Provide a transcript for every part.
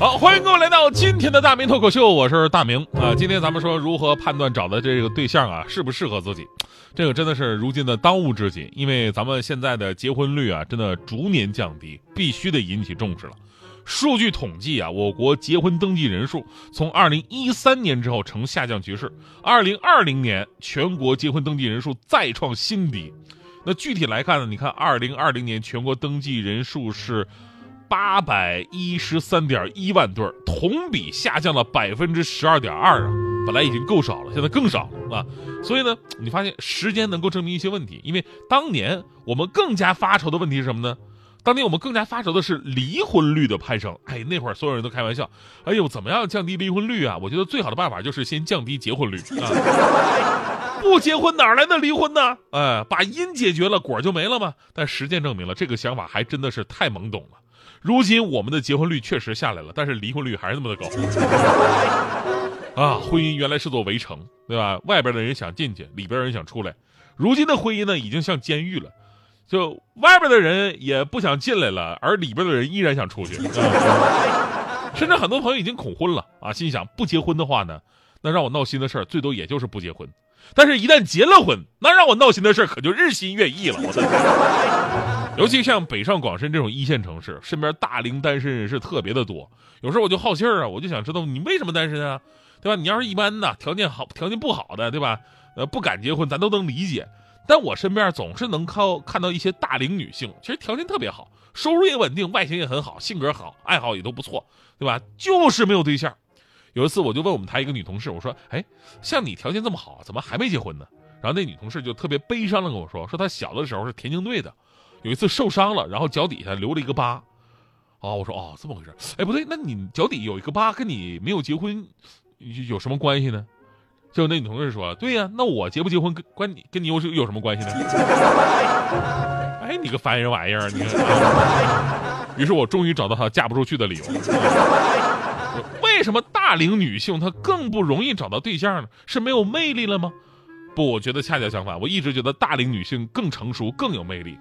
好，欢迎各位来到今天的大明脱口秀，我是大明啊。今天咱们说如何判断找的这个对象啊适不适合自己，这个真的是如今的当务之急，因为咱们现在的结婚率啊真的逐年降低，必须得引起重视了。数据统计啊，我国结婚登记人数从二零一三年之后呈下降趋势，二零二零年全国结婚登记人数再创新低。那具体来看呢，你看二零二零年全国登记人数是。八百一十三点一万对同比下降了百分之十二点二啊！本来已经够少了，现在更少了啊！所以呢，你发现时间能够证明一些问题，因为当年我们更加发愁的问题是什么呢？当年我们更加发愁的是离婚率的攀升。哎，那会儿所有人都开玩笑，哎呦，怎么样降低离婚率啊？我觉得最好的办法就是先降低结婚率啊！不结婚哪来的离婚呢？哎，把因解决了，果就没了吗？但实践证明了，这个想法还真的是太懵懂了。如今我们的结婚率确实下来了，但是离婚率还是那么的高。啊，婚姻原来是座围城，对吧？外边的人想进去，里边人想出来。如今的婚姻呢，已经像监狱了，就外边的人也不想进来了，而里边的人依然想出去。甚至很多朋友已经恐婚了啊，心想不结婚的话呢，那让我闹心的事儿最多也就是不结婚。但是，一旦结了婚，那让我闹心的事儿可就日新月异了。我的。尤其像北上广深这种一线城市，身边大龄单身人士特别的多。有时候我就好信儿啊，我就想知道你为什么单身啊，对吧？你要是一般的条件好、条件不好的，对吧？呃，不敢结婚，咱都能理解。但我身边总是能靠看到一些大龄女性，其实条件特别好，收入也稳定，外形也很好，性格好，爱好也都不错，对吧？就是没有对象。有一次我就问我们台一个女同事，我说：“哎，像你条件这么好，怎么还没结婚呢？”然后那女同事就特别悲伤的跟我说：“说她小的时候是田径队的。”有一次受伤了，然后脚底下留了一个疤，哦，我说哦，这么回事，哎，不对，那你脚底有一个疤，跟你没有结婚有什么关系呢？就那女同事说，对呀，那我结不结婚跟关你跟你有有什么关系呢？哎，你个烦人玩意儿，你。于是我终于找到她嫁不出去的理由。为什么大龄女性她更不容易找到对象呢？是没有魅力了吗？不，我觉得恰恰相反，我一直觉得大龄女性更成熟，更有魅力。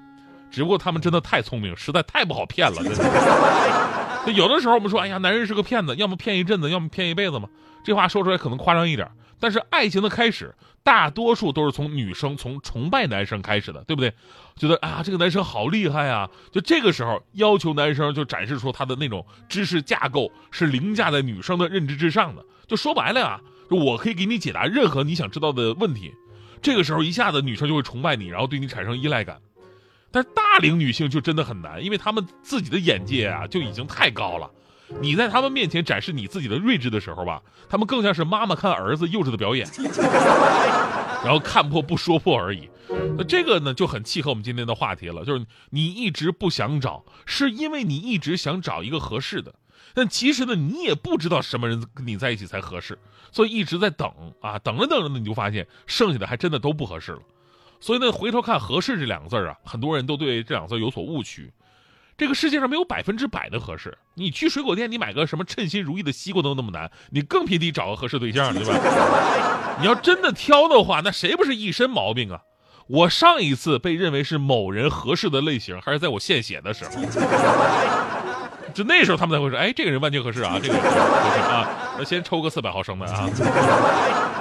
只不过他们真的太聪明，实在太不好骗了。真的，有的时候我们说，哎呀，男人是个骗子，要么骗一阵子，要么骗一辈子嘛。这话说出来可能夸张一点，但是爱情的开始，大多数都是从女生从崇拜男生开始的，对不对？觉得啊，这个男生好厉害啊，就这个时候要求男生就展示出他的那种知识架构是凌驾在女生的认知之上的。就说白了呀，就我可以给你解答任何你想知道的问题。这个时候一下子女生就会崇拜你，然后对你产生依赖感。但是大龄女性就真的很难，因为她们自己的眼界啊就已经太高了。你在她们面前展示你自己的睿智的时候吧，她们更像是妈妈看儿子幼稚的表演，然后看破不说破而已。那这个呢就很契合我们今天的话题了，就是你一直不想找，是因为你一直想找一个合适的，但其实呢你也不知道什么人跟你在一起才合适，所以一直在等啊，等着等着呢你就发现剩下的还真的都不合适了。所以呢，回头看“合适”这两个字啊，很多人都对这两个字有所误区。这个世界上没有百分之百的合适。你去水果店，你买个什么称心如意的西瓜都那么难，你更别提找个合适对象了，对吧？你要真的挑的话，那谁不是一身毛病啊？我上一次被认为是某人合适的类型，还是在我献血的时候。就那时候他们才会说：“哎，这个人完全合适啊，这个人合适啊。”那先抽个四百毫升的啊，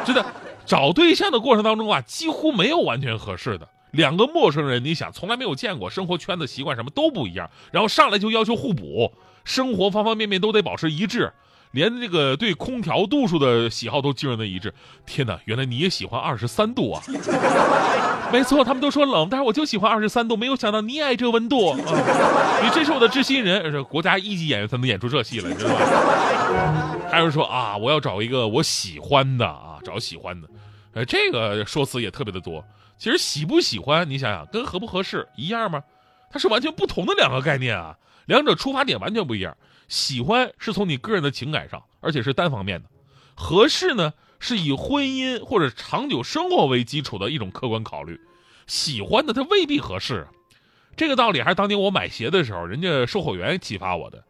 真的。找对象的过程当中啊，几乎没有完全合适的两个陌生人。你想，从来没有见过，生活圈子、习惯什么都不一样，然后上来就要求互补，生活方方面面都得保持一致，连这个对空调度数的喜好都惊人的一致。天哪，原来你也喜欢二十三度啊！没错，他们都说冷，但是我就喜欢二十三度，没有想到你也爱这温度。啊！你真是我的知心人，是国家一级演员才能演出这戏来，你知道吗？还有人说啊，我要找一个我喜欢的啊，找喜欢的。呃，这个说辞也特别的多。其实喜不喜欢，你想想，跟合不合适一样吗？它是完全不同的两个概念啊，两者出发点完全不一样。喜欢是从你个人的情感上，而且是单方面的；合适呢，是以婚姻或者长久生活为基础的一种客观考虑。喜欢的它未必合适，这个道理还是当年我买鞋的时候，人家售货员启发我的。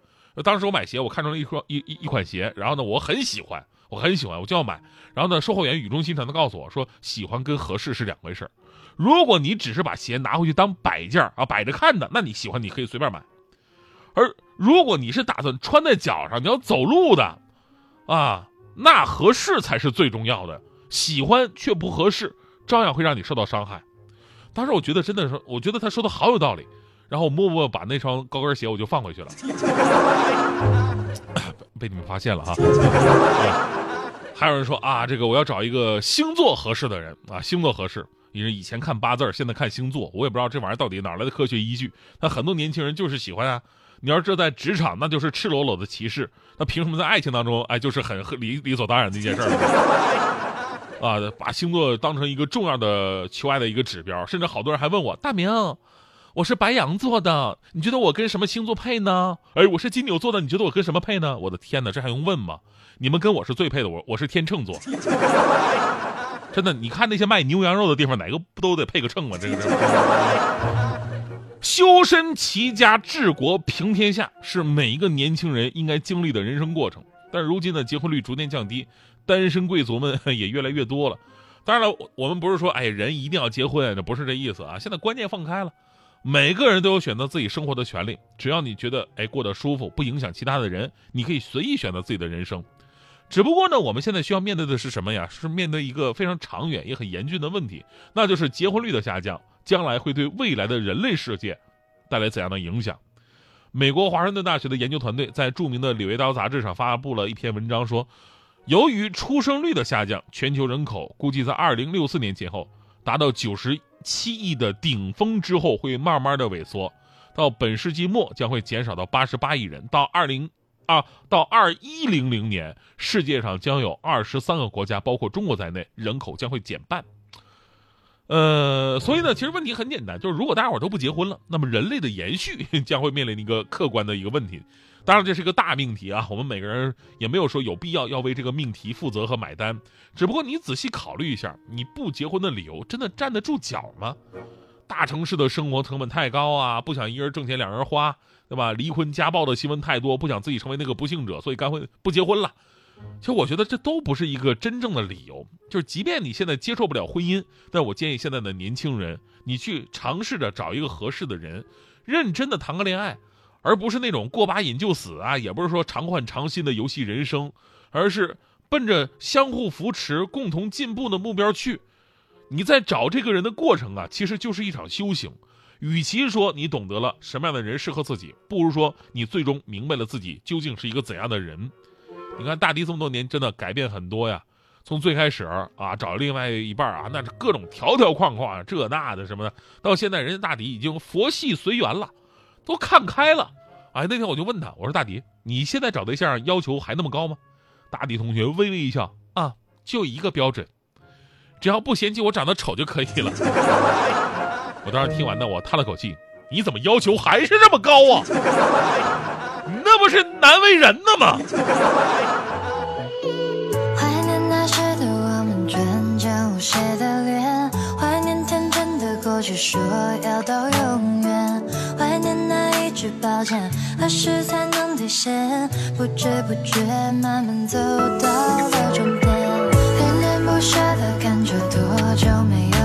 当时我买鞋，我看中了一双一一一款鞋，然后呢，我很喜欢，我很喜欢，我就要买。然后呢，售货员语重心长的告诉我说，喜欢跟合适是两回事如果你只是把鞋拿回去当摆件啊，摆着看的，那你喜欢你可以随便买。而如果你是打算穿在脚上，你要走路的，啊，那合适才是最重要的。喜欢却不合适，照样会让你受到伤害。当时我觉得真的是，我觉得他说的好有道理。然后我默默把那双高跟鞋我就放回去了，被你们发现了哈。还有人说啊，这个我要找一个星座合适的人啊，星座合适。因为以前看八字，现在看星座，我也不知道这玩意儿到底哪来的科学依据。那很多年轻人就是喜欢啊。你要是这在职场，那就是赤裸裸的歧视。那凭什么在爱情当中，哎，就是很理理所当然的一件事儿 啊？把星座当成一个重要的求爱的一个指标，甚至好多人还问我大明。我是白羊座的，你觉得我跟什么星座配呢？哎，我是金牛座的，你觉得我跟什么配呢？我的天哪，这还用问吗？你们跟我是最配的，我我是天秤座。真的，你看那些卖牛羊肉的地方，哪个不都得配个秤吗？这个是。修身齐家治国平天下是每一个年轻人应该经历的人生过程，但如今呢，结婚率逐渐降低，单身贵族们 也越来越多了。当然了，我们不是说哎人一定要结婚，这不是这意思啊。现在观念放开了。每个人都有选择自己生活的权利，只要你觉得哎过得舒服，不影响其他的人，你可以随意选择自己的人生。只不过呢，我们现在需要面对的是什么呀？是面对一个非常长远也很严峻的问题，那就是结婚率的下降，将来会对未来的人类世界带来怎样的影响？美国华盛顿大学的研究团队在著名的《柳叶刀》杂志上发布了一篇文章，说，由于出生率的下降，全球人口估计在2064年前后达到90。七亿的顶峰之后会慢慢的萎缩，到本世纪末将会减少到八十八亿人。到二零啊，到二一零零年，世界上将有二十三个国家，包括中国在内，人口将会减半。呃，所以呢，其实问题很简单，就是如果大家伙都不结婚了，那么人类的延续 将会面临一个客观的一个问题。当然，这是一个大命题啊，我们每个人也没有说有必要要为这个命题负责和买单。只不过你仔细考虑一下，你不结婚的理由真的站得住脚吗？大城市的生活成本太高啊，不想一人挣钱两人花，对吧？离婚家暴的新闻太多，不想自己成为那个不幸者，所以干脆不结婚了。其实我觉得这都不是一个真正的理由。就是即便你现在接受不了婚姻，但我建议现在的年轻人，你去尝试着找一个合适的人，认真的谈个恋爱。而不是那种过把瘾就死啊，也不是说常换常新的游戏人生，而是奔着相互扶持、共同进步的目标去。你在找这个人的过程啊，其实就是一场修行。与其说你懂得了什么样的人适合自己，不如说你最终明白了自己究竟是一个怎样的人。你看大迪这么多年真的改变很多呀，从最开始啊找另外一半啊，那是各种条条框框这那的什么的，到现在人家大迪已经佛系随缘了。都看开了，哎，那天我就问他，我说大迪，你现在找对象要求还那么高吗？大迪同学微微一笑，啊，就一个标准，只要不嫌弃我长得丑就可以了。我当时听完呢，我叹了口气，你怎么要求还是这么高啊？那不是难为人的吗？怀念那时的我们纯真无邪的脸，怀念天真的过去，说要到永远，怀念那一。句抱歉，何时才能兑现？不知不觉，慢慢走到了终点，恋恋不舍的感觉，多久没有